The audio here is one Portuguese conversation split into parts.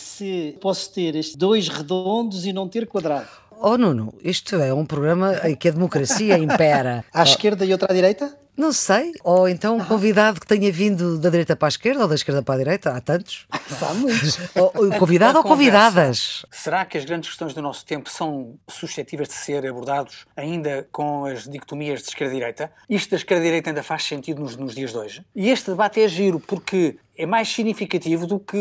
se posso ter estes dois redondos e não ter quadrado. Oh Nuno, isto é um programa em que a democracia impera. À esquerda e outra à direita? Não sei. Ou então um convidado que tenha vindo da direita para a esquerda ou da esquerda para a direita. Há tantos. Há muitos. Ou, convidado A ou convidadas. Será que as grandes questões do nosso tempo são suscetíveis de ser abordados ainda com as dicotomias de esquerda-direita? Isto da esquerda-direita ainda faz sentido nos, nos dias de hoje? E este debate é giro porque é mais significativo do que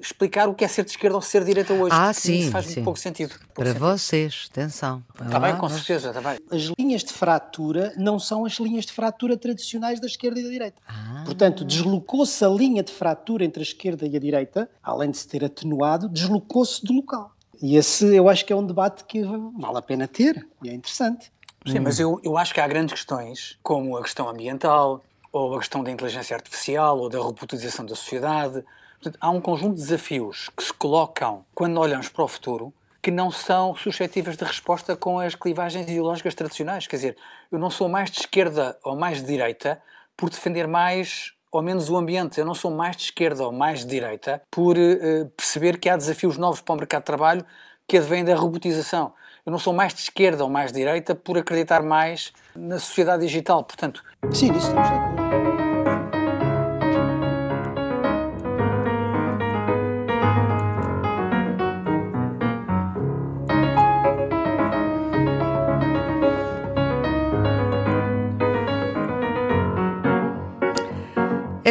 explicar o que é ser de esquerda ou ser de direita hoje. Uhum. Ah, porque sim, Isso faz sim. muito pouco sentido. Pouco Para sentido. vocês, atenção. Está bem, com certeza, está bem. As linhas de fratura não são as linhas de fratura tradicionais da esquerda e da direita. Ah. Portanto, deslocou-se a linha de fratura entre a esquerda e a direita, além de se ter atenuado, deslocou-se do local. E esse eu acho que é um debate que vale a pena ter e é interessante. Sim, mas eu, eu acho que há grandes questões, como a questão ambiental, ou a questão da inteligência artificial, ou da robotização da sociedade. Portanto, há um conjunto de desafios que se colocam quando olhamos para o futuro que não são suscetíveis de resposta com as clivagens ideológicas tradicionais. Quer dizer, eu não sou mais de esquerda ou mais de direita por defender mais ou menos o ambiente. Eu não sou mais de esquerda ou mais de direita por eh, perceber que há desafios novos para o mercado de trabalho que advêm da robotização. Eu não sou mais de esquerda ou mais de direita por acreditar mais na sociedade digital. Portanto, Sim, nisso estamos de acordo.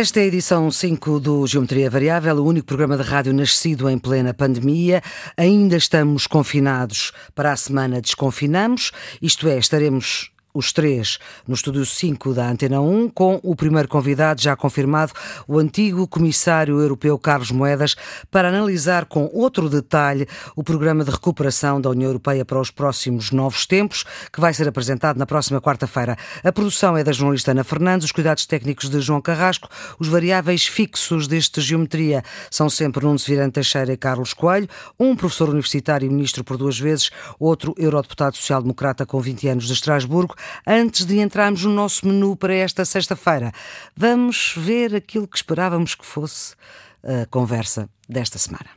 Esta é a edição 5 do Geometria Variável, o único programa de rádio nascido em plena pandemia. Ainda estamos confinados. Para a semana desconfinamos, isto é, estaremos os três no estúdio 5 da Antena 1, com o primeiro convidado já confirmado, o antigo comissário europeu Carlos Moedas, para analisar com outro detalhe o programa de recuperação da União Europeia para os próximos novos tempos, que vai ser apresentado na próxima quarta-feira. A produção é da jornalista Ana Fernandes, os cuidados técnicos de João Carrasco, os variáveis fixos deste Geometria são sempre Nuno Severante Teixeira e Carlos Coelho, um professor universitário e ministro por duas vezes, outro eurodeputado social-democrata com 20 anos de Estrasburgo. Antes de entrarmos no nosso menu para esta sexta-feira, vamos ver aquilo que esperávamos que fosse a conversa desta semana.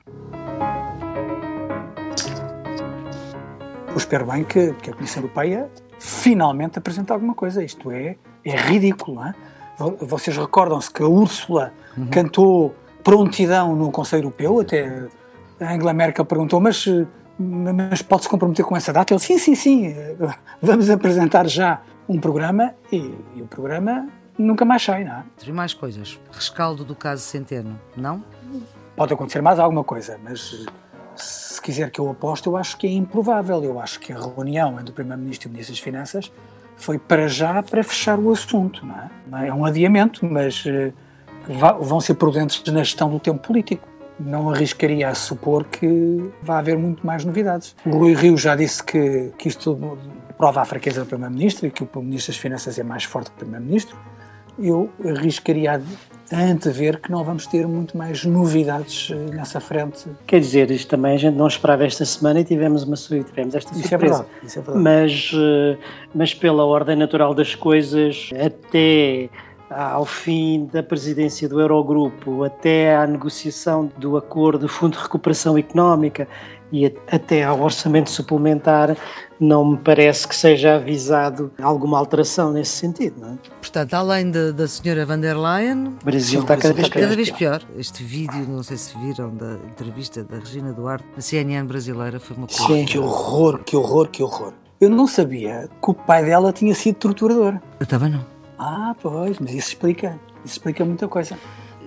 eu espero bem que, que a Comissão Europeia finalmente apresente alguma coisa. Isto é, é ridículo. Não é? Vo- Vocês recordam-se que a Úrsula cantou prontidão no Conselho Europeu, até a Angela Merkel perguntou, mas, mas pode-se comprometer com essa data? Ele, sim, sim, sim, vamos apresentar já um programa e, e o programa nunca mais sai, não é? E mais coisas. Rescaldo do caso Centeno, não? Pode acontecer mais alguma coisa, mas se quiser que eu aposte, eu acho que é improvável. Eu acho que a reunião entre o Primeiro-Ministro e o Ministro das Finanças foi para já para fechar o assunto. Não é? É? Um adiamento, mas eh, vão ser prudentes na gestão do tempo político. Não arriscaria a supor que vai haver muito mais novidades. O Rui Rio já disse que, que isto prova a fraqueza do Primeiro-Ministro e que o Ministro das Finanças é mais forte que o Primeiro-Ministro. Eu arriscaria a antever que não vamos ter muito mais novidades eh, nessa frente. Quer dizer, isto também a gente não esperava esta semana e tivemos, uma, tivemos esta Isso é surpresa. verdade. Isso é verdade. mas, eh, mas pela ordem natural das coisas, até ao fim da presidência do Eurogrupo, até à negociação do acordo do Fundo de Recuperação Económica e até ao orçamento suplementar, não me parece que seja avisado alguma alteração nesse sentido. Não é? Portanto, além de- da senhora van der Leyen, O Brasil está cada vez está cada pior. vez pior. Este vídeo, não sei se viram, da entrevista da Regina Duarte, na CNN brasileira, foi uma coisa. Sim. Que horror, que horror, que horror. Eu não sabia que o pai dela tinha sido torturador. Eu também não. Ah, pois, mas isso explica. Isso explica muita coisa.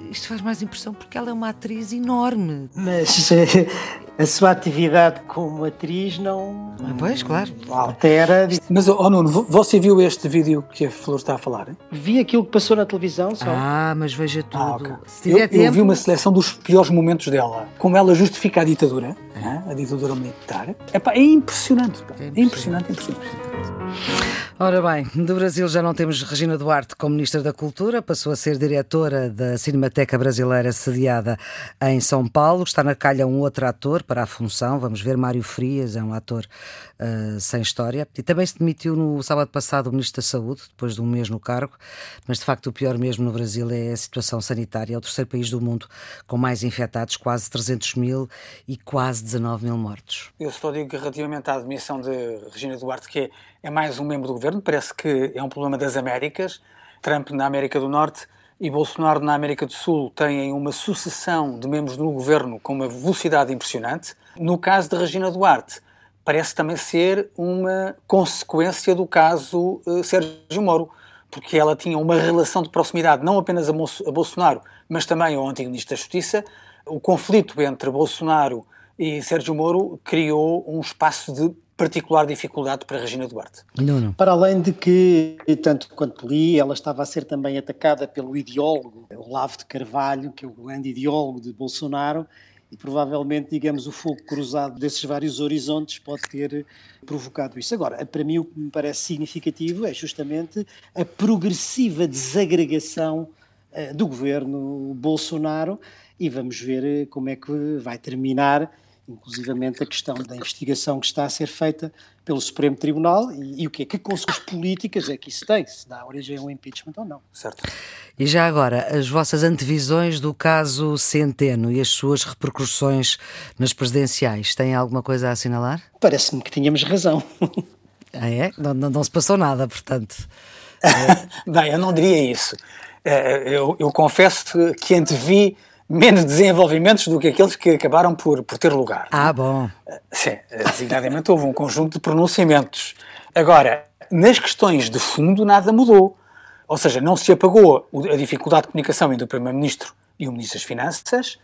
Isto faz mais impressão porque ela é uma atriz enorme. Mas eh, a sua atividade como atriz não Ah, Pois, claro. altera. Mas, oh Nuno, vo- você viu este vídeo que a Flor está a falar? hein? Vi aquilo que passou na televisão só. Ah, mas veja tudo. Ah, ok. Se tiver eu, tempo. eu vi uma seleção dos piores momentos dela. Como ela justifica a ditadura, né? a ditadura militar. Epá, é impressionante. É É impressionante, é impressionante. Ora bem, do Brasil já não temos Regina Duarte como Ministra da Cultura, passou a ser diretora da Cinemateca Brasileira sediada em São Paulo. Está na calha um outro ator para a função, vamos ver, Mário Frias, é um ator uh, sem história. E também se demitiu no sábado passado o Ministro da Saúde, depois de um mês no cargo, mas de facto o pior mesmo no Brasil é a situação sanitária. É o terceiro país do mundo com mais infectados, quase 300 mil e quase 19 mil mortos. Eu só digo que relativamente à admissão de Regina Duarte, que é é mais um membro do governo, parece que é um problema das Américas. Trump na América do Norte e Bolsonaro na América do Sul têm uma sucessão de membros do governo com uma velocidade impressionante. No caso de Regina Duarte, parece também ser uma consequência do caso uh, Sérgio Moro, porque ela tinha uma relação de proximidade não apenas a, a Bolsonaro, mas também ao antigo Ministro da Justiça. O conflito entre Bolsonaro e Sérgio Moro criou um espaço de particular dificuldade para Regina Duarte. Não, não. Para além de que, tanto quanto li, ela estava a ser também atacada pelo ideólogo Olavo de Carvalho, que é o grande ideólogo de Bolsonaro, e provavelmente, digamos, o fogo cruzado desses vários horizontes pode ter provocado isso. Agora, para mim o que me parece significativo é justamente a progressiva desagregação uh, do governo Bolsonaro e vamos ver eh, como é que vai terminar inclusivamente a questão da investigação que está a ser feita pelo Supremo Tribunal e, e o que é que consequências políticas é que isso tem, se dá origem a um impeachment ou não. Certo. E já agora, as vossas antevisões do caso Centeno e as suas repercussões nas presidenciais, têm alguma coisa a assinalar? Parece-me que tínhamos razão. Ah, é? Não, não, não se passou nada, portanto. Bem, eu não diria isso. É, eu, eu confesso que antevi menos desenvolvimentos do que aqueles que acabaram por, por ter lugar. Ah, bom. Sim, designadamente houve um conjunto de pronunciamentos. Agora, nas questões de fundo, nada mudou. Ou seja, não se apagou a dificuldade de comunicação entre o Primeiro-Ministro e o Ministro das Finanças,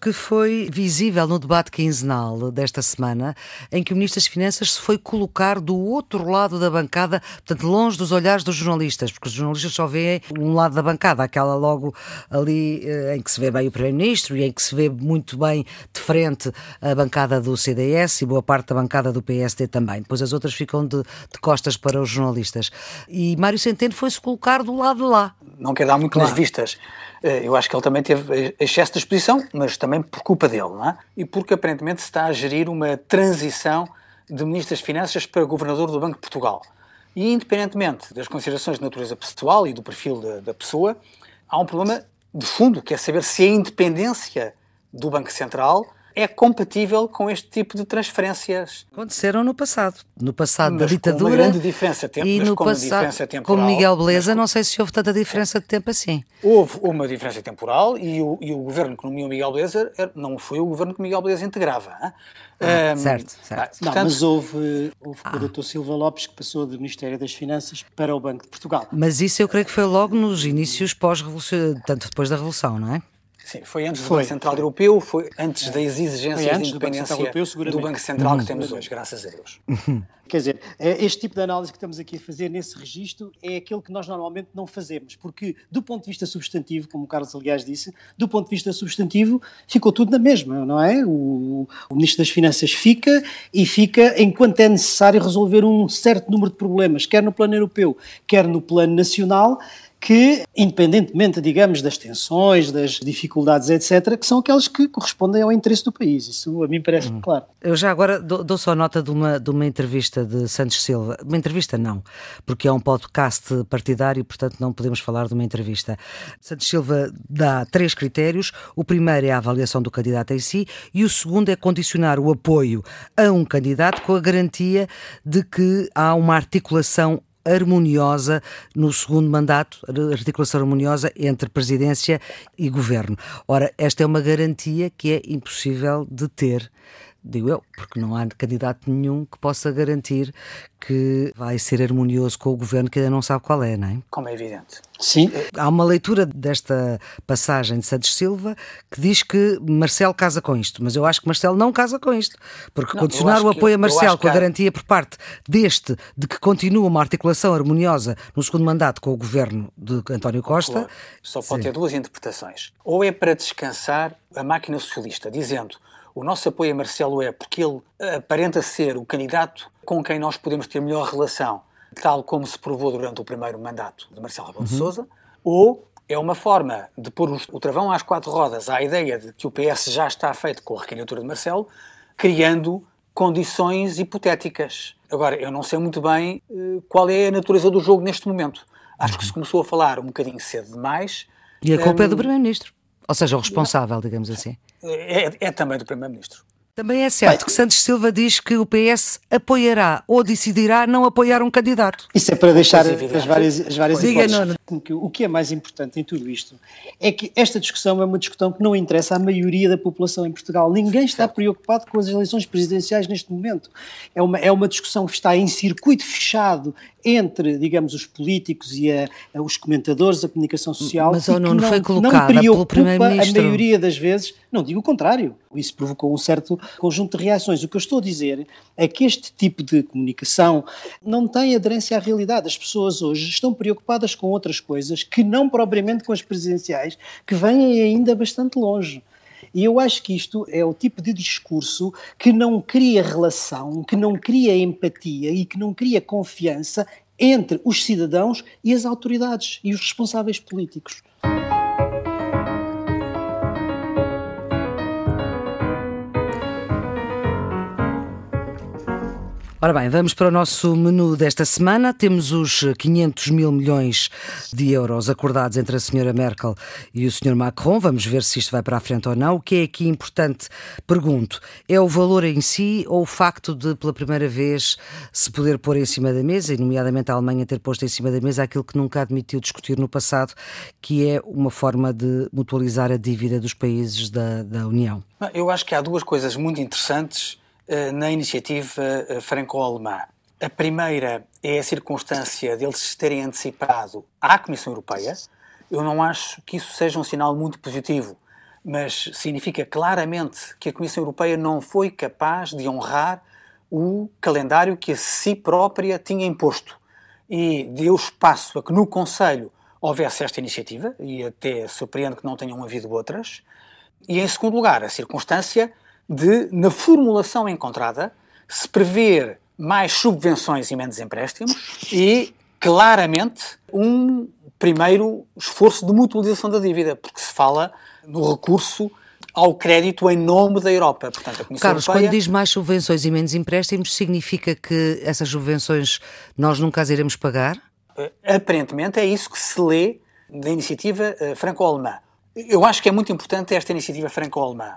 que foi visível no debate quinzenal desta semana, em que o Ministro das Finanças se foi colocar do outro lado da bancada, portanto, longe dos olhares dos jornalistas, porque os jornalistas só veem um lado da bancada, aquela logo ali eh, em que se vê bem o Primeiro-Ministro e em que se vê muito bem de frente a bancada do CDS e boa parte da bancada do PSD também. Depois as outras ficam de, de costas para os jornalistas. E Mário Centeno foi-se colocar do lado de lá. Não quer dar muito claro. nas vistas. Eh, eu acho que ele também teve excesso de exposição, mas também por culpa dele, não é? E porque aparentemente se está a gerir uma transição de Ministro das Finanças para Governador do Banco de Portugal. E independentemente das considerações de natureza pessoal e do perfil da, da pessoa, há um problema de fundo, que é saber se a independência do Banco Central é compatível com este tipo de transferências. Aconteceram no passado. No passado mas da ditadura. Com uma grande diferença tempo, e no passado, Com Miguel Beleza, não sei se houve tanta diferença de tempo assim. Houve uma diferença temporal e o, e o governo que nomeou Miguel Beleza não foi o governo que Miguel Beleza integrava. Ah, um, certo, certo. Não, mas houve, houve ah. o Dr. Silva Lopes que passou do Ministério das Finanças para o Banco de Portugal. Mas isso eu creio que foi logo nos inícios pós-revolução, tanto depois da Revolução, não é? Sim, foi antes foi, do Banco Central foi. Europeu, foi antes das exigências de independência do Banco Central, do Banco Central uhum. que temos hoje, graças a Deus. Uhum. Quer dizer, é, este tipo de análise que estamos aqui a fazer nesse registro é aquele que nós normalmente não fazemos, porque do ponto de vista substantivo, como o Carlos aliás disse, do ponto de vista substantivo ficou tudo na mesma, não é? O, o Ministro das Finanças fica e fica enquanto é necessário resolver um certo número de problemas, quer no plano europeu, quer no plano nacional, que, independentemente, digamos, das tensões, das dificuldades, etc., que são aquelas que correspondem ao interesse do país. Isso a mim parece hum. claro. Eu já agora dou, dou, só nota de uma, de uma entrevista de Santos Silva. Uma entrevista não, porque é um podcast partidário, portanto não podemos falar de uma entrevista. Santos Silva dá três critérios. O primeiro é a avaliação do candidato em si e o segundo é condicionar o apoio a um candidato com a garantia de que há uma articulação harmoniosa no segundo mandato, articulação harmoniosa entre presidência e governo. Ora, esta é uma garantia que é impossível de ter digo eu, porque não há candidato nenhum que possa garantir que vai ser harmonioso com o governo que ainda não sabe qual é, não é? Como é evidente. Sim. Há uma leitura desta passagem de Santos Silva que diz que Marcelo casa com isto, mas eu acho que Marcelo não casa com isto, porque não, condicionar o apoio a Marcelo com a garantia por parte deste de que continua uma articulação harmoniosa no segundo mandato com o governo de António Costa. Claro. Só pode sim. ter duas interpretações. Ou é para descansar a máquina socialista, dizendo o nosso apoio a Marcelo é porque ele aparenta ser o candidato com quem nós podemos ter melhor relação tal como se provou durante o primeiro mandato de Marcelo Rebelo de uhum. Sousa, ou é uma forma de pôr o travão às quatro rodas à ideia de que o PS já está feito com a recandidatura de Marcelo, criando condições hipotéticas. Agora, eu não sei muito bem uh, qual é a natureza do jogo neste momento. Acho que se começou a falar um bocadinho cedo demais. E a culpa um, é do Primeiro-Ministro. Ou seja, o responsável, digamos assim. É, é também do Primeiro-Ministro. Também é certo Bem, que Santos Silva diz que o PS apoiará ou decidirá não apoiar um candidato. Isso é para deixar as várias, as várias Diga, hipóteses. Não. O que é mais importante em tudo isto é que esta discussão é uma discussão que não interessa à maioria da população em Portugal. Ninguém está preocupado com as eleições presidenciais neste momento. É uma, é uma discussão que está em circuito fechado entre, digamos, os políticos e a, a, os comentadores, a comunicação social, Mas, oh, não, não foi colocada não pelo Primeiro-Ministro. A maioria das vezes, não digo o contrário, isso provocou um certo conjunto de reações. O que eu estou a dizer é que este tipo de comunicação não tem aderência à realidade. As pessoas hoje estão preocupadas com outras coisas que não propriamente com as presidenciais, que vêm ainda bastante longe. E eu acho que isto é o tipo de discurso que não cria relação, que não cria empatia e que não cria confiança entre os cidadãos e as autoridades e os responsáveis políticos. Ora bem, vamos para o nosso menu desta semana. Temos os 500 mil milhões de euros acordados entre a senhora Merkel e o senhor Macron. Vamos ver se isto vai para a frente ou não. O que é aqui importante, pergunto, é o valor em si ou o facto de, pela primeira vez, se poder pôr em cima da mesa, e nomeadamente a Alemanha ter posto em cima da mesa aquilo que nunca admitiu discutir no passado, que é uma forma de mutualizar a dívida dos países da, da União? Eu acho que há duas coisas muito interessantes na iniciativa eh, franco-alemã. A primeira é a circunstância deles se terem antecipado à Comissão Europeia. Eu não acho que isso seja um sinal muito positivo, mas significa claramente que a Comissão Europeia não foi capaz de honrar o calendário que a si própria tinha imposto e deu espaço a que no Conselho houvesse esta iniciativa, e até surpreendo que não tenham havido outras. E, em segundo lugar, a circunstância de, na formulação encontrada, se prever mais subvenções e menos empréstimos e, claramente, um primeiro esforço de mutualização da dívida, porque se fala no recurso ao crédito em nome da Europa. Portanto, a Comissão Carlos, Europeia... quando diz mais subvenções e menos empréstimos, significa que essas subvenções nós nunca as iremos pagar? Uh, aparentemente é isso que se lê da iniciativa uh, franco-alemã. Eu acho que é muito importante esta iniciativa franco-alemã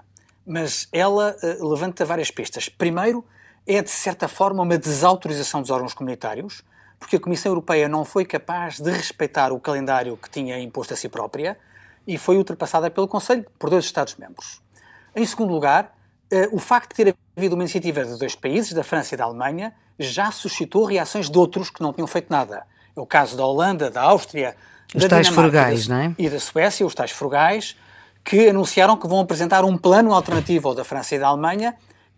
mas ela uh, levanta várias pistas. Primeiro, é de certa forma uma desautorização dos órgãos comunitários, porque a Comissão Europeia não foi capaz de respeitar o calendário que tinha imposto a si própria e foi ultrapassada pelo Conselho por dois Estados-membros. Em segundo lugar, uh, o facto de ter havido uma iniciativa de dois países, da França e da Alemanha, já suscitou reações de outros que não tinham feito nada. É o caso da Holanda, da Áustria, os da Dinamarca frugais, da, não é? e da Suécia, os tais frugais, que anunciaram que vão apresentar um plano alternativo ao da França e da Alemanha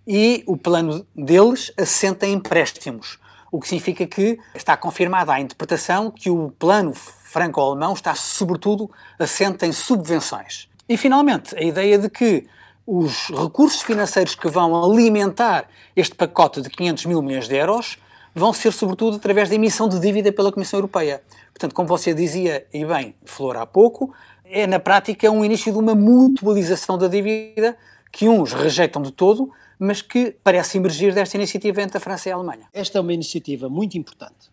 e o plano deles assenta em empréstimos, o que significa que está confirmada a interpretação que o plano franco-alemão está sobretudo assenta em subvenções. E finalmente, a ideia de que os recursos financeiros que vão alimentar este pacote de 500 mil milhões de euros vão ser sobretudo através da emissão de dívida pela Comissão Europeia. Portanto, como você dizia, e bem, Flor, há pouco, é na prática um início de uma mutualização da dívida que uns rejeitam de todo, mas que parece emergir desta iniciativa entre a França e a Alemanha. Esta é uma iniciativa muito importante.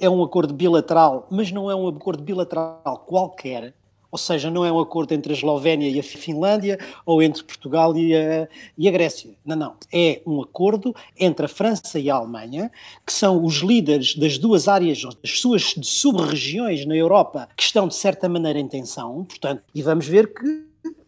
É um acordo bilateral, mas não é um acordo bilateral qualquer, ou seja, não é um acordo entre a Eslovénia e a Finlândia ou entre Portugal e a, e a Grécia. Não, não. É um acordo entre a França e a Alemanha, que são os líderes das duas áreas, das suas sub-regiões na Europa, que estão de certa maneira em tensão, portanto, e vamos ver que,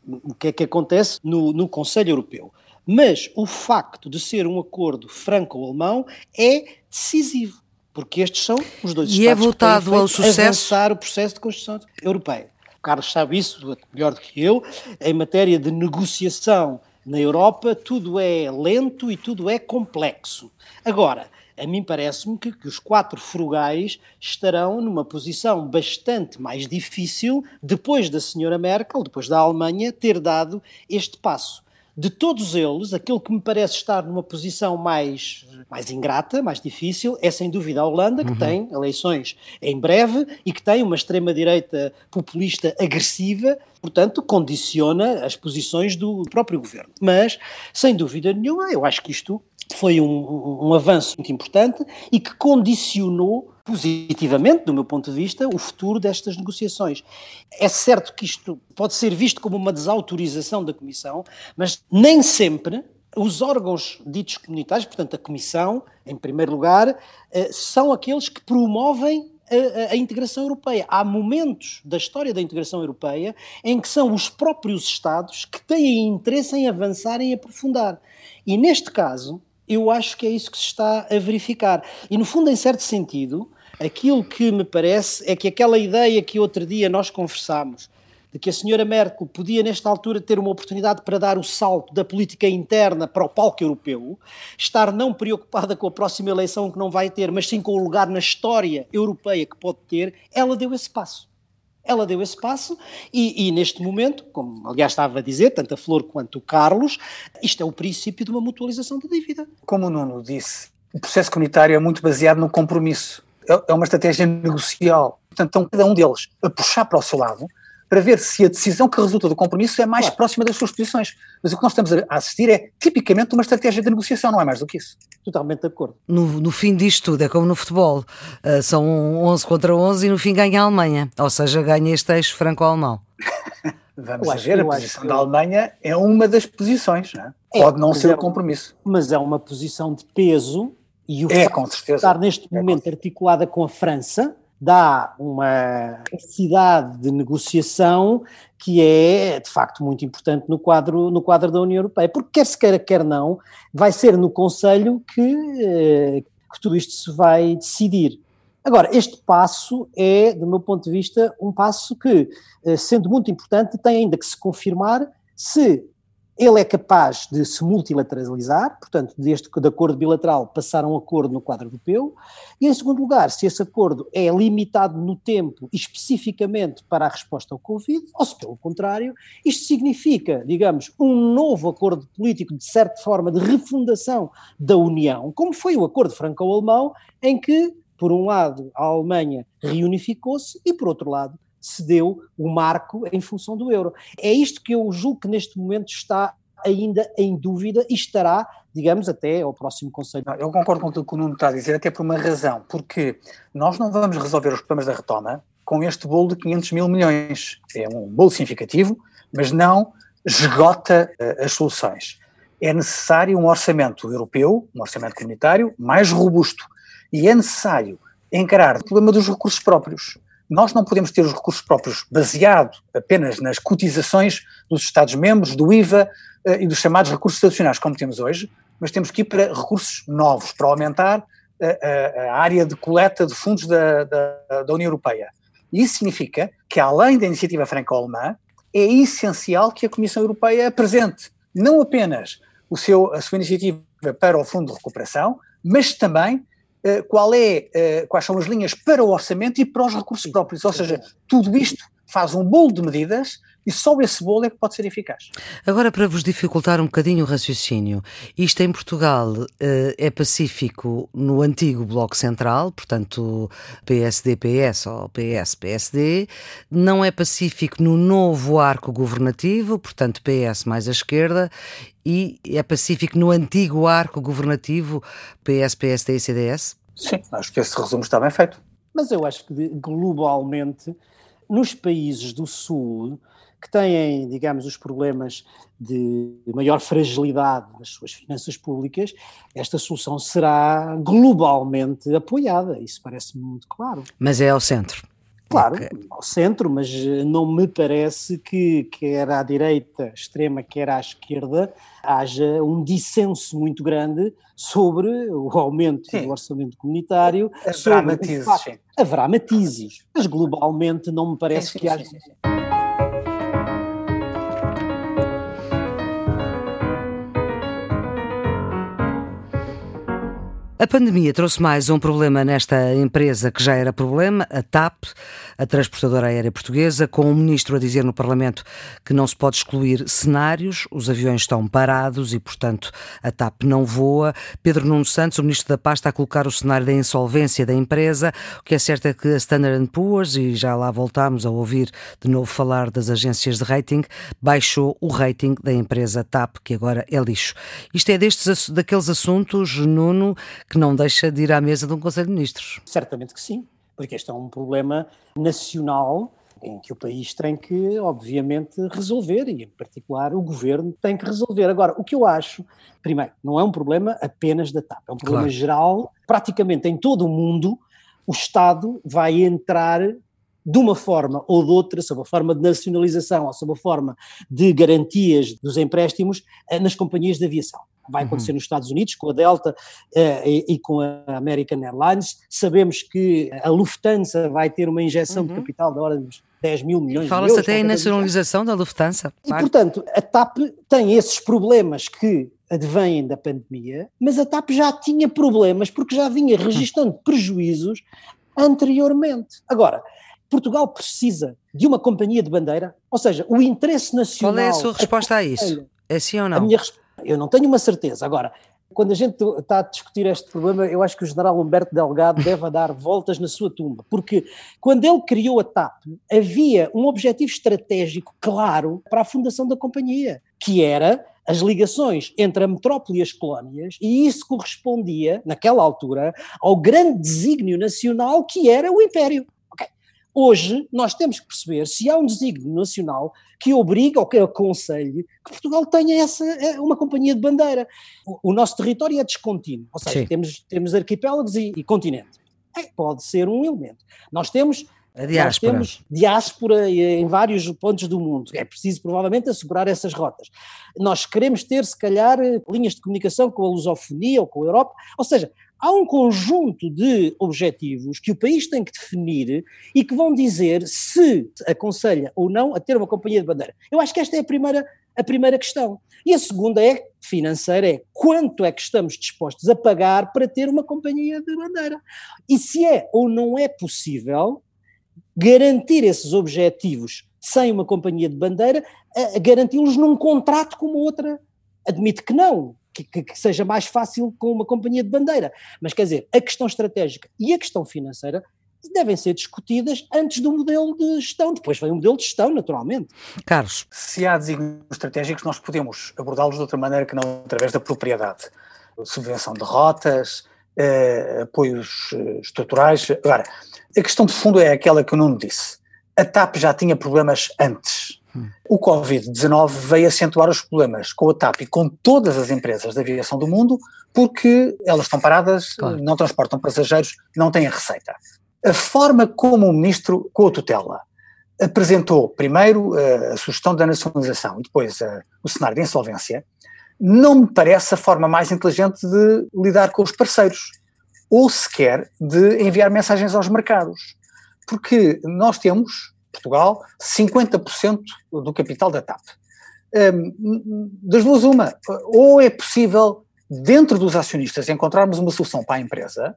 o que é que acontece no, no Conselho Europeu. Mas o facto de ser um acordo franco-alemão é decisivo porque estes são os dois e Estados é votado que ao sucesso avançar o processo de Constituição Europeia. Carlos sabe isso melhor do que eu, em matéria de negociação na Europa, tudo é lento e tudo é complexo. Agora, a mim parece-me que, que, os quatro frugais estarão numa posição bastante mais difícil depois da senhora Merkel, depois da Alemanha, ter dado este passo. De todos eles, aquele que me parece estar numa posição mais, mais ingrata, mais difícil, é sem dúvida a Holanda, que uhum. tem eleições em breve e que tem uma extrema-direita populista agressiva, portanto, condiciona as posições do próprio governo. Mas, sem dúvida nenhuma, eu acho que isto foi um, um, avanço muito importante e que condicionou positivamente, do meu ponto de vista, o futuro destas negociações. É certo que isto pode ser visto como uma desautorização da Comissão, mas nem sempre os órgãos ditos comunitários, portanto a Comissão, em primeiro lugar, eh, são aqueles que promovem a, a, integração europeia. Há momentos da história da integração europeia em que são os próprios Estados que têm interesse em avançar, em aprofundar. E neste caso, eu acho que é isso que se está a verificar. E, no fundo, em certo sentido, aquilo que me parece é que aquela ideia que outro dia nós conversámos, de que a senhora Merkel podia, nesta altura, ter uma oportunidade para dar o salto da política interna para o palco europeu, estar não preocupada com a próxima eleição que não vai ter, mas sim com o lugar na história europeia que pode ter, ela deu esse passo. Ela deu esse passo e, e, neste momento, como aliás estava a dizer, tanto a Flor quanto o Carlos, isto é o princípio de uma mutualização da dívida. Como o Nuno disse, o processo comunitário é muito baseado no compromisso. É, é uma estratégia negocial. Portanto, estão cada um deles a puxar para o seu lado para ver se a decisão que resulta do compromisso é mais claro. próxima das suas posições. Mas o que nós estamos a assistir é tipicamente uma estratégia de negociação, não é mais do que isso. Totalmente de acordo. No, no fim disto tudo, é como no futebol: uh, são 11 contra 11 e no fim ganha a Alemanha. Ou seja, ganha este eixo franco-alemão. Vamos ver, a posição da Alemanha é uma das posições, não é? É, Pode não ser é, o compromisso. Mas é uma posição de peso e o é, estar neste é, momento articulada com a França dá uma capacidade de negociação que é, de facto, muito importante no quadro, no quadro da União Europeia, porque quer se queira, quer não, vai ser no Conselho que, eh, que tudo isto se vai decidir. Agora, este passo é, do meu ponto de vista, um passo que, eh, sendo muito importante, tem ainda que se confirmar se ele é capaz de se multilateralizar, portanto, deste de acordo bilateral passar a um acordo no quadro europeu, e em segundo lugar, se esse acordo é limitado no tempo especificamente para a resposta ao Covid, ou se pelo contrário, isto significa, digamos, um novo acordo político de certa forma de refundação da União, como foi o acordo franco-alemão, em que, por um lado, a Alemanha reunificou-se e, por outro lado, cedeu o marco em função do euro. É isto que eu julgo que neste momento está ainda em dúvida e estará, digamos, até ao próximo Conselho. Eu concordo com aquilo que o Nuno está a dizer, até por uma razão, porque nós não vamos resolver os problemas da retoma com este bolo de 500 mil milhões. É um bolo significativo, mas não esgota uh, as soluções. É necessário um orçamento europeu, um orçamento comunitário, mais robusto. E é necessário encarar o problema dos recursos próprios nós não podemos ter os recursos próprios baseado apenas nas cotizações dos Estados-membros, do IVA uh, e dos chamados recursos tradicionais, como temos hoje, mas temos que ir para recursos novos, para aumentar a, a, a área de coleta de fundos da, da, da, União Europeia. E isso significa que, além da iniciativa franco-alemã, é essencial que a Comissão Europeia apresente não apenas o seu, a sua iniciativa para o Fundo de Recuperação, mas também eh, qual é, eh, quais são as linhas para o orçamento e para os recursos próprios. Ou seja, tudo isto faz um bolo de medidas e só esse bolo é que pode ser eficaz. Agora, para vos dificultar um bocadinho o raciocínio, isto em Portugal eh, é pacífico no antigo Bloco Central, portanto PSD-PS ou PS-PSD, não é pacífico no novo arco governativo, portanto PS mais a esquerda, e é pacífico no antigo arco governativo PS, PSD e CDS? Sim, acho que esse resumo está bem feito. Mas eu acho que globalmente, nos países do Sul, que têm, digamos, os problemas de maior fragilidade das suas finanças públicas, esta solução será globalmente apoiada. Isso parece muito claro. Mas é ao centro. Claro, okay. ao centro, mas eh, não me parece que quer à direita extrema, quer à esquerda, haja um dissenso muito grande sobre o aumento sim. do orçamento comunitário. Haverá matizes, Haverá matizes, mas globalmente não me parece sim, sim, que haja. A pandemia trouxe mais um problema nesta empresa que já era problema, a TAP, a transportadora aérea portuguesa, com o ministro a dizer no Parlamento que não se pode excluir cenários, os aviões estão parados e, portanto, a TAP não voa. Pedro Nuno Santos, o ministro da pasta, a colocar o cenário da insolvência da empresa. O que é certo é que a Standard Poor's, e já lá voltámos a ouvir de novo falar das agências de rating, baixou o rating da empresa TAP, que agora é lixo. Isto é destes, daqueles assuntos, Nuno, que não deixa de ir à mesa de um Conselho de Ministros. Certamente que sim, porque este é um problema nacional em que o país tem que, obviamente, resolver e, em particular, o governo tem que resolver. Agora, o que eu acho, primeiro, não é um problema apenas da TAP, é um problema claro. geral, praticamente em todo o mundo, o Estado vai entrar de uma forma ou de outra, sob a forma de nacionalização ou sob a forma de garantias dos empréstimos, eh, nas companhias de aviação vai uhum. acontecer uhum. nos Estados Unidos com a Delta uh, e, e, com a American Airlines. Sabemos que a Lufthansa vai ter uma injeção uhum. de capital da ordem dos 10 mil milhões Fala de euros. Fala-se até em nacionalização da Lufthansa. E, portanto, a TAP tem esses problemas que advêm da pandemia, mas a TAP já tinha problemas porque já vinha registrando prejuízos anteriormente. Agora, Portugal precisa de uma companhia de bandeira, ou seja, o interesse nacional. Qual é a sua resposta a, a isso? É sim ou não? A minha resposta eu não tenho uma certeza. Agora, quando a gente está a discutir este problema, eu acho que o general Humberto Delgado deve dar voltas na sua tumba, porque quando ele criou a TAP, havia um objetivo estratégico claro para a fundação da companhia, que era as ligações entre a metrópole e as colónias, e isso correspondia, naquela altura, ao grande desígnio nacional que era o Império. Hoje, nós temos que perceber se há um desígnio nacional que obriga ou que aconselhe que Portugal tenha essa, é, uma companhia de bandeira. O, o nosso território é descontínuo, ou seja, temos, temos arquipélagos e, e continentes. É, pode ser um elemento. Nós temos a diáspora. Nós temos diáspora em vários pontos do mundo. É preciso, provavelmente, assegurar essas rotas. Nós queremos ter, se calhar, linhas de comunicação com a lusofonia ou com a Europa. Ou seja, há um conjunto de objetivos que o país tem que definir e que vão dizer se aconselha ou não a ter uma companhia de bandeira. Eu acho que esta é a primeira, a primeira questão. E a segunda é financeira, é quanto é que estamos dispostos a pagar para ter uma companhia de bandeira. E se é ou não é possível garantir esses objetivos sem uma companhia de bandeira, garanti-los num contrato como outra. Admito que não, que, que, que, seja mais fácil com uma companhia de bandeira. Mas quer dizer, a questão estratégica e a questão financeira devem ser discutidas antes do modelo de gestão. Depois vem o modelo de gestão, naturalmente. Carlos. Se há desígnios estratégicos, nós podemos abordá-los de outra maneira que não através da propriedade. Subvenção de rotas, eh, apoios eh, estruturais. Agora, a questão de fundo é aquela que o Nuno disse. A TAP já tinha problemas antes o Covid-19 veio acentuar os problemas com a TAP e com todas as empresas de aviação do mundo, porque elas estão paradas, claro. não transportam passageiros, não têm receita. A forma como o ministro, com a tutela, apresentou primeiro uh, a sugestão da nacionalização e depois uh, o cenário de insolvência, não me parece a forma mais inteligente de lidar com os parceiros, ou sequer de enviar mensagens aos mercados. Porque nós temos Portugal, 50% do capital da TAP. Um, das duas, uma, ou é possível, dentro dos acionistas, encontrarmos uma solução para a empresa,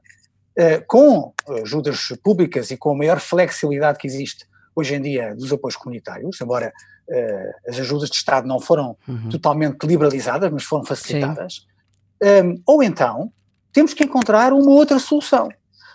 uh, com ajudas públicas e com a maior flexibilidade que existe hoje em dia dos apoios comunitários, embora uh, as ajudas de Estado não foram uhum. totalmente liberalizadas, mas foram facilitadas, um, ou então temos que encontrar uma outra solução.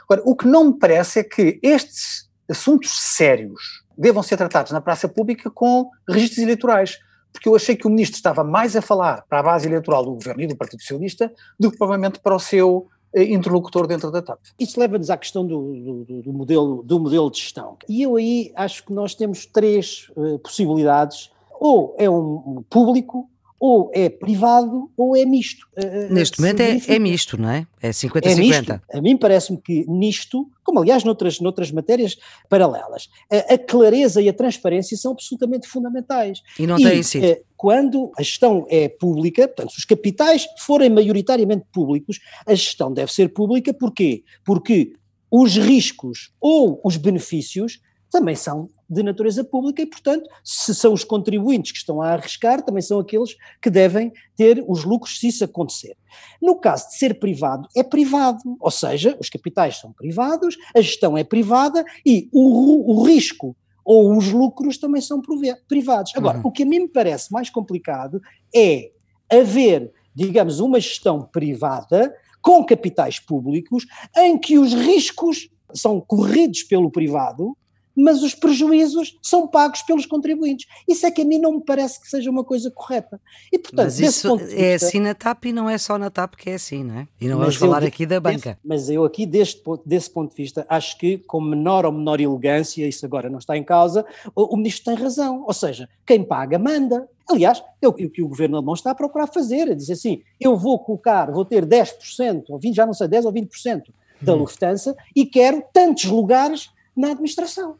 Agora, o que não me parece é que estes assuntos sérios devam ser tratados na praça pública com registros eleitorais. Porque eu achei que o ministro estava mais a falar para a base eleitoral do governo e do Partido Socialista do que provavelmente para o seu eh, interlocutor dentro da TAP. Isso leva-nos à questão do, do, do, modelo, do modelo de gestão. E eu aí acho que nós temos três uh, possibilidades. Ou é um público, ou é privado ou é misto. Eh, eh, Neste momento é, é, misto, não é? É 50-50. É a mim parece-me que nisto, como aliás noutras, noutras matérias paralelas, a, a, clareza e a transparência são absolutamente fundamentais. E não tem sido. Eh, quando a gestão é pública, portanto, se os capitais forem maioritariamente públicos, a gestão deve ser pública, porquê? Porque os riscos ou os benefícios também são de natureza pública e, portanto, se são os contribuintes que estão a arriscar, também são aqueles que devem ter os lucros se isso acontecer. No caso de ser privado, é privado, ou seja, os capitais são privados, a gestão é privada e o, o risco ou os lucros também são privados. Agora, uhum. o que a mim me parece mais complicado é haver, digamos, uma gestão privada com capitais públicos em que os riscos são corridos pelo privado mas os prejuízos são pagos pelos contribuintes. Isso é que a mim não me parece que seja uma coisa correta. E, portanto, mas isso é assim na TAP e não é só na TAP que é assim, não é? E não vamos falar aqui da banca. Desse, mas eu aqui, deste, desse ponto de vista, acho que com menor ou menor elegância, isso agora não está em causa, o, o ministro tem razão. Ou seja, quem paga manda. Aliás, é o que o governo alemão está a procurar fazer, é dizer assim, eu vou colocar, vou ter 10%, ou 20%, já não sei, 10% ou 20% da hum. Lufthansa e quero tantos lugares na administração.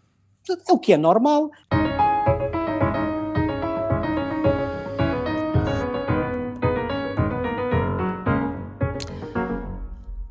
Portanto, é o que é normal.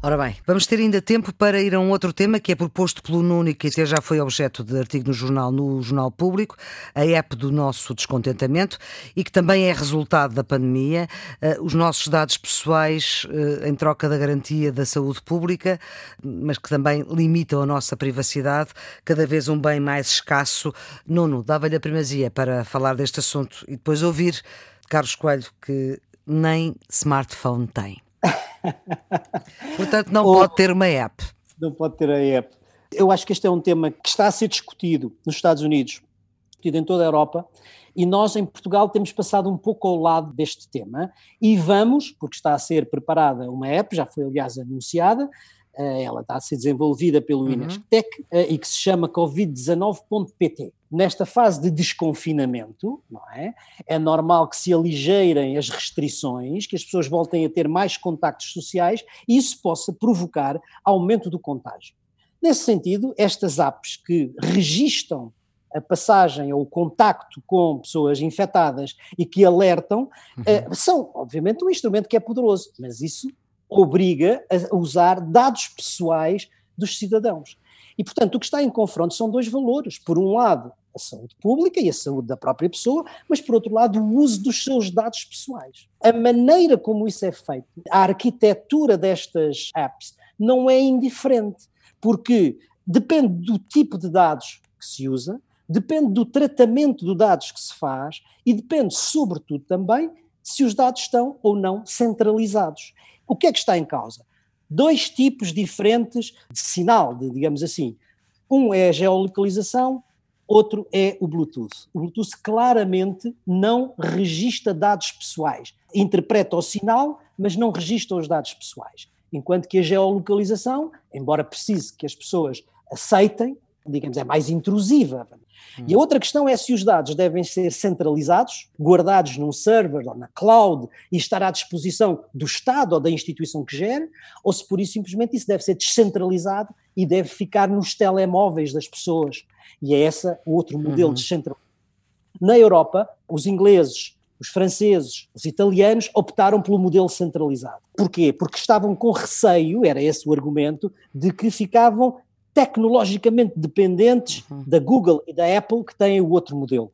Ora bem, vamos ter ainda tempo para ir a um outro tema que é proposto pelo Nuno e que até já foi objeto de artigo no jornal, no Jornal Público, a app do nosso descontentamento e que também é resultado da pandemia, uh, os nossos dados pessoais uh, em troca da garantia da saúde pública, mas que também limitam a nossa privacidade, cada vez um bem mais escasso. Nuno, dava-lhe a primazia para falar deste assunto e depois ouvir Carlos Coelho que nem smartphone tem. Portanto, não Ou, pode ter uma app. Não pode ter a app. Eu acho que este é um tema que está a ser discutido nos Estados Unidos, discutido em toda a Europa, e nós em Portugal temos passado um pouco ao lado deste tema e vamos, porque está a ser preparada uma app, já foi aliás anunciada, ela está a ser desenvolvida pelo uhum. Eh, e que se chama Covid-19.pt. Nesta fase de desconfinamento, não é? É normal que se aligeirem as restrições, que as pessoas voltem a ter mais contactos sociais e isso possa provocar aumento do contágio. Nesse sentido, estas apps que registam a passagem ou o contacto com pessoas infectadas e que alertam, uhum. uh, são, obviamente, um instrumento que é poderoso, mas isso obriga a usar dados pessoais dos cidadãos. E, portanto, o que está em confronto são dois valores. Por um lado, a saúde pública e a saúde da própria pessoa, mas, por outro lado, o uso dos seus dados pessoais. A maneira como isso é feito, a arquitetura destas apps, não é indiferente, porque depende do tipo de dados que se usa, depende do tratamento de dados que se faz e depende, sobretudo, também se os dados estão ou não centralizados. O que é que está em causa? Dois tipos diferentes de sinal, de, digamos assim. Um é a geolocalização, outro é o Bluetooth. O Bluetooth claramente não registra dados pessoais. Interpreta o sinal, mas não registra os dados pessoais. Enquanto que a geolocalização, embora precise que as pessoas aceitem, digamos, é mais intrusiva. E a outra questão é se os dados devem ser centralizados, guardados num server ou na cloud e estar à disposição do Estado ou da instituição que gere, ou se por isso simplesmente isso deve ser descentralizado e deve ficar nos telemóveis das pessoas. E é esse o outro modelo uhum. descentralizado. Na Europa, os ingleses os franceses, os italianos optaram pelo modelo centralizado. Porquê? Porque estavam com receio, era esse o argumento, de que ficavam tecnologicamente dependentes uhum. da Google e da Apple, que têm o outro modelo.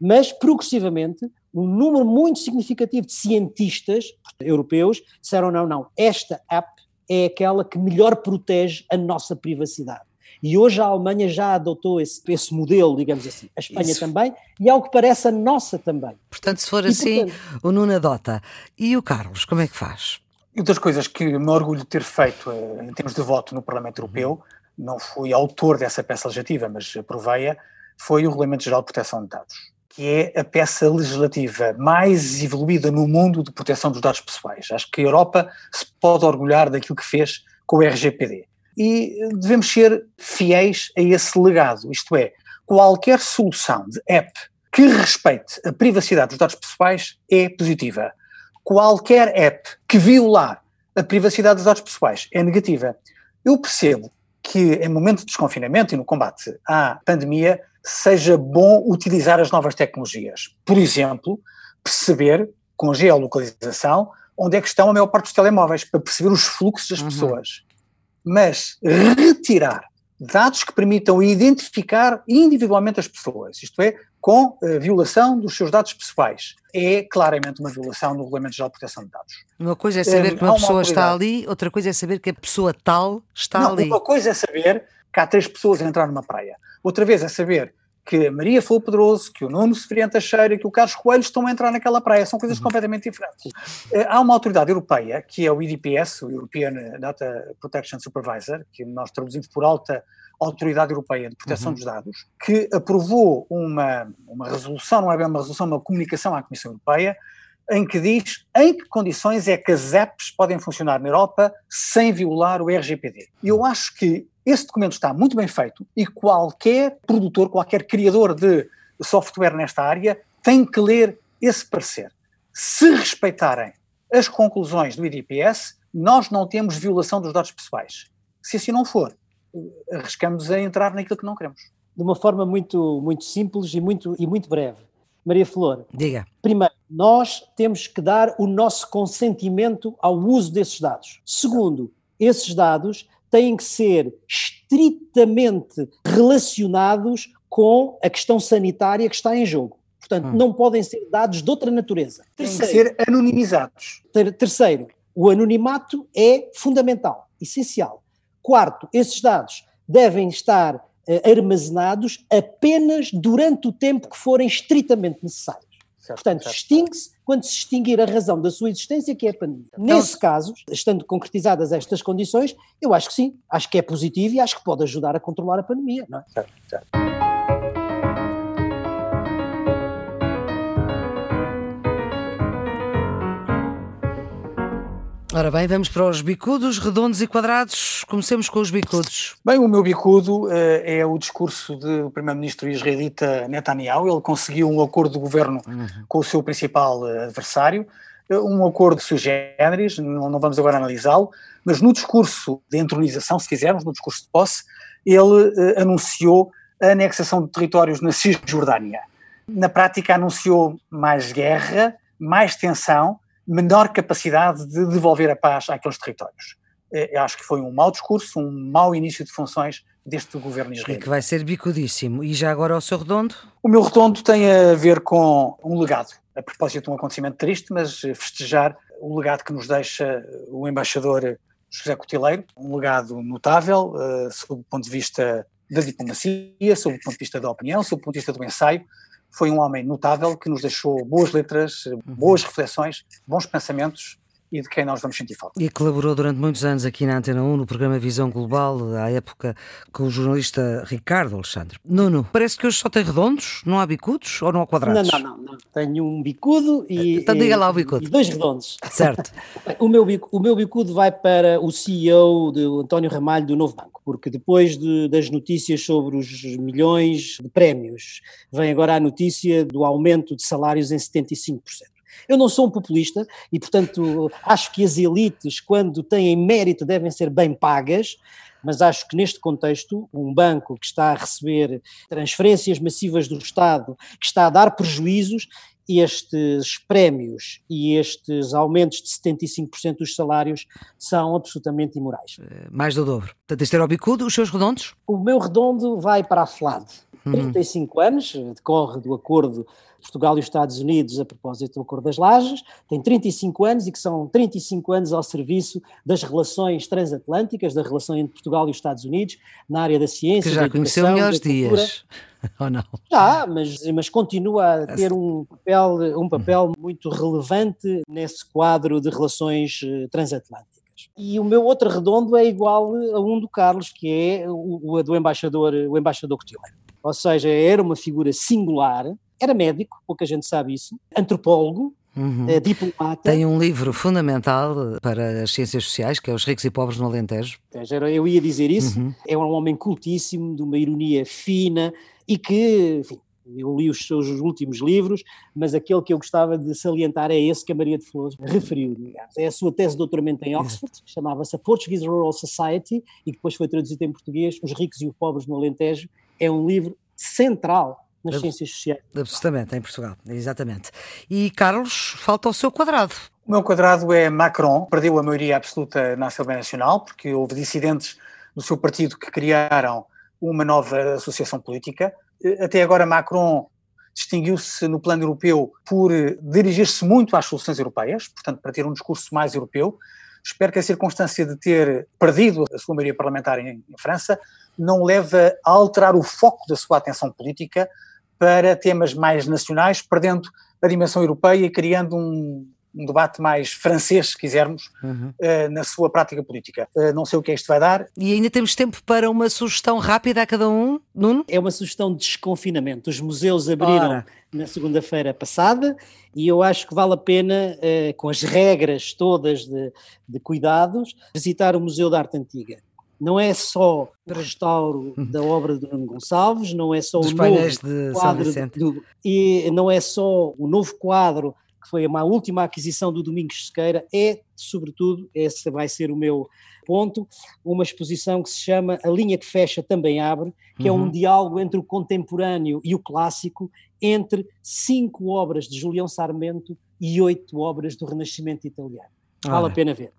Mas, progressivamente, um número muito significativo de cientistas europeus disseram: não, não, esta app é aquela que melhor protege a nossa privacidade. E hoje a Alemanha já adotou esse, esse modelo, digamos assim. A Espanha Isso. também, e ao que parece a nossa também. Portanto, se for e, assim, portanto, o Nuno adota. E o Carlos, como é que faz? E das coisas que me orgulho de ter feito eh, em termos de voto no Parlamento Europeu não fui autor dessa peça legislativa, mas aprovei-a, foi o Regulamento Geral de Proteção de Dados, que é a peça legislativa mais evoluída no mundo de proteção dos dados pessoais. Acho que a Europa se pode orgulhar daquilo que fez com o RGPD. E devemos ser fiéis a esse legado, isto é, qualquer solução de app que respeite a privacidade dos dados pessoais é positiva. Qualquer app que violar a privacidade dos dados pessoais é negativa. Eu percebo que em momento de desconfinamento e no combate à pandemia seja bom utilizar as novas tecnologias. Por exemplo, perceber com geolocalização onde é que estão a maior parte dos telemóveis, para perceber os fluxos das uhum. pessoas. Mas retirar dados que permitam identificar individualmente as pessoas, isto é, com uh, violação dos seus dados pessoais. É claramente uma violação do Regulamento Geral de Proteção de Dados. Uma coisa é saber que uma, uma pessoa está ali, outra coisa é saber que a pessoa tal está Não, ali. Uma coisa é saber que há três pessoas a entrar numa praia. Outra vez é saber que a Maria Flor Pedroso, que o Nuno Severiano Teixeira, que o Carlos Coelho estão a entrar naquela praia. São coisas uhum. completamente diferentes. Eh, há uma autoridade europeia, que é o IDPS, o European Data Protection Supervisor, que nós traduzimos por alta Autoridade Europeia de Proteção uhum. dos Dados, que aprovou uma, uma resolução, não é bem uma resolução, uma comunicação à Comissão Europeia, em que diz em que condições é que as apps podem funcionar na Europa sem violar o RGPD. E eu acho que esse documento está muito bem feito e qualquer produtor, qualquer criador de software nesta área tem que ler esse parecer. Se respeitarem as conclusões do IDPS, nós não temos violação dos dados pessoais. Se assim não for, arriscamos a entrar naquilo que não queremos. De uma forma muito, muito simples e muito, e muito breve. Maria Flor. Diga. Primeiro, nós temos que dar o nosso consentimento ao uso desses dados. Segundo, esses dados têm que ser estritamente relacionados com a questão sanitária que está em jogo. Portanto, hum. não podem ser dados de outra natureza. Têm que ser anonimizados. Ter, terceiro, o anonimato é fundamental, essencial. Quarto, esses dados devem estar uh, armazenados apenas durante o tempo que forem estritamente necessários. Certo, Portanto, extingue-se quando se extinguir a razão da sua existência, que é a pandemia. Então, Nesse caso, estando concretizadas estas condições, eu acho que sim, acho que é positivo e acho que pode ajudar a controlar a pandemia. Não é? Certo, certo. Ora bem, vamos para os bicudos, redondos e quadrados. Comecemos com os bicudos. Bem, o meu bicudo uh, é o discurso do primeiro-ministro israelita Netanyahu. Ele conseguiu um acordo de governo uhum. com o seu principal uh, adversário, uh, um acordo sui generis, não, não vamos agora analisá-lo, mas no discurso de entronização, se quisermos, no discurso de posse, ele anunciou a anexação de territórios na Cisjordânia. Na prática, anunciou mais guerra, mais tensão, menor capacidade de devolver a paz àqueles territórios. Eh, eu acho que foi um mau discurso, um mau início de funções deste governo israelita. E que vai ser bicudíssimo. E já agora o seu redondo? O meu redondo tem a ver com um legado. A propósito de um acontecimento triste, mas festejar o legado que nos deixa o embaixador José Cotileiro, um legado notável, uh, sob o ponto de vista da diplomacia, sob o ponto de vista da opinião, sob o ponto de vista do ensaio, foi um homem notável que nos deixou boas letras, uhum. boas reflexões, bons pensamentos e de quem nós vamos sentir falta. E colaborou durante muitos anos aqui na Antena 1 no programa Visão Global, à época com o jornalista Ricardo Alexandre. Nuno, parece que hoje só tem redondos, não há bicudos ou não há quadrados? Não, não, não. não. Tenho um bicudo e. Então diga lá o bicudo. E dois redondos. Certo. o, meu, o meu bicudo vai para o CEO de António Ramalho do Novo Banco, porque depois de, das notícias sobre os milhões de prémios, vem agora a notícia do aumento de salários em 75%. Eu não sou um populista e, portanto, acho que as elites, quando têm mérito, devem ser bem pagas, mas acho que neste contexto, um banco que está a receber transferências massivas do Estado, que está a dar prejuízos, estes prémios e estes aumentos de 75% dos salários são absolutamente imorais. Eh, mais do dobro. Portanto, este era o bicudo, os seus redondos? O meu redondo vai para a FLAD. 35 hum. anos, decorre do acordo Portugal e os Estados Unidos a propósito do Acordo das Lajes, tem 35 anos e que são 35 anos ao serviço das relações transatlânticas, da relação entre Portugal e os Estados Unidos, na área da ciência, que já da conheceu melhores dias, ou não? Já, mas, mas continua a ter um papel, um papel muito relevante nesse quadro de relações eh, transatlânticas. E o meu outro redondo é igual a um do Carlos, que é o, o do embaixador, o embaixador Cotileiro. Ou seja, era uma figura singular, era médico, pouca gente sabe isso, antropólogo, Uhum. É diplomata. Tem um livro fundamental para as ciências sociais, que é Os Ricos e Pobres no Alentejo. Eu ia dizer isso. Uhum. É um homem cultíssimo, de uma ironia fina e que, enfim, eu li os seus últimos livros, mas aquele que eu gostava de salientar é esse que a Maria de Flores referiu. Digamos. É a sua tese de doutoramento em Oxford, que chamava-se A Portuguese Rural Society, e depois foi traduzido em português, Os Ricos e os Pobres no Alentejo. É um livro central nas Ab ciências sociais. Absolutamente, em Portugal, exatamente. E Carlos, falta o seu quadrado. O meu quadrado é Macron, perdeu a maioria absoluta na Assembleia Nacional, porque houve dissidentes do seu partido que criaram uma nova associação política. Até agora, Macron distinguiu-se no plano europeu por dirigir-se muito às soluções europeias, portanto, para ter um discurso mais europeu. Espero que a circunstância de ter perdido a sua maioria parlamentar em, em França não leve a alterar o foco da sua atenção política para temas mais nacionais, perdendo a dimensão europeia e criando um, um debate mais francês, se quisermos, uhum. uh, na sua prática política. Uh, não sei o que é isto vai dar. E ainda temos tempo para uma sugestão rápida a cada um, Nuno? É uma sugestão de desconfinamento. Os museus abriram Ora. na segunda-feira passada e eu acho que vale a pena, uh, com as regras todas de, de cuidados, visitar o Museu da Arte Antiga não é só o restauro da obra de Nuno Gonçalves, não é só Dos o novo de quadro do, e não é só o novo quadro que foi a última aquisição do Domingos Sequeira, é, sobretudo, esse vai ser o meu ponto, uma exposição que se chama A Linha que Fecha Também Abre, que uhum. é um uhum. diálogo entre o contemporâneo e o clássico, entre cinco obras de Julião Sarmento e oito obras do Renascimento italiano. Vale a pena ver.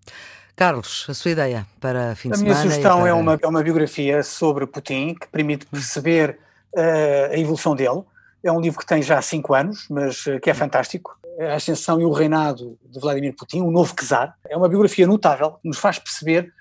Carlos, a sua ideia para fim de a semana? A minha sugestão para... é, uma, é uma biografia sobre Putin que permite hum. perceber uh, a evolução dele. É um livro que tem já cinco anos, mas uh, que é fantástico a ascensão e o reinado de Vladimir Putin, o novo czar. É uma biografia notável, que nos faz perceber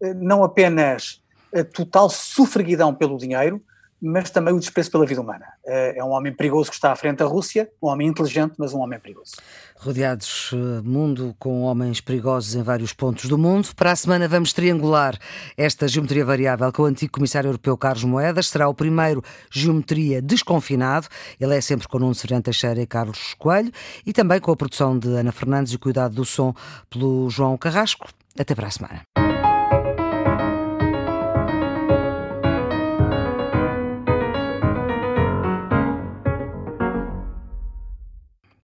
eh, não apenas a total sufraguidão pelo dinheiro, mas também o desprezo pela vida humana. Eh, é um homem perigoso que está à frente da Rússia, um homem inteligente, mas um homem perigoso. Rodeados eh, mundo com homens perigosos em vários pontos do mundo. Para a semana vamos triangular esta geometria variável com o antigo comissário europeu Carlos Moedas. Será o primeiro geometria desconfinado. Ele é sempre com Nuno Serrano Teixeira e Carlos Coelho e também com a produção de Ana Fernandes e o cuidado do som pelo João Carrasco. Até para a semana.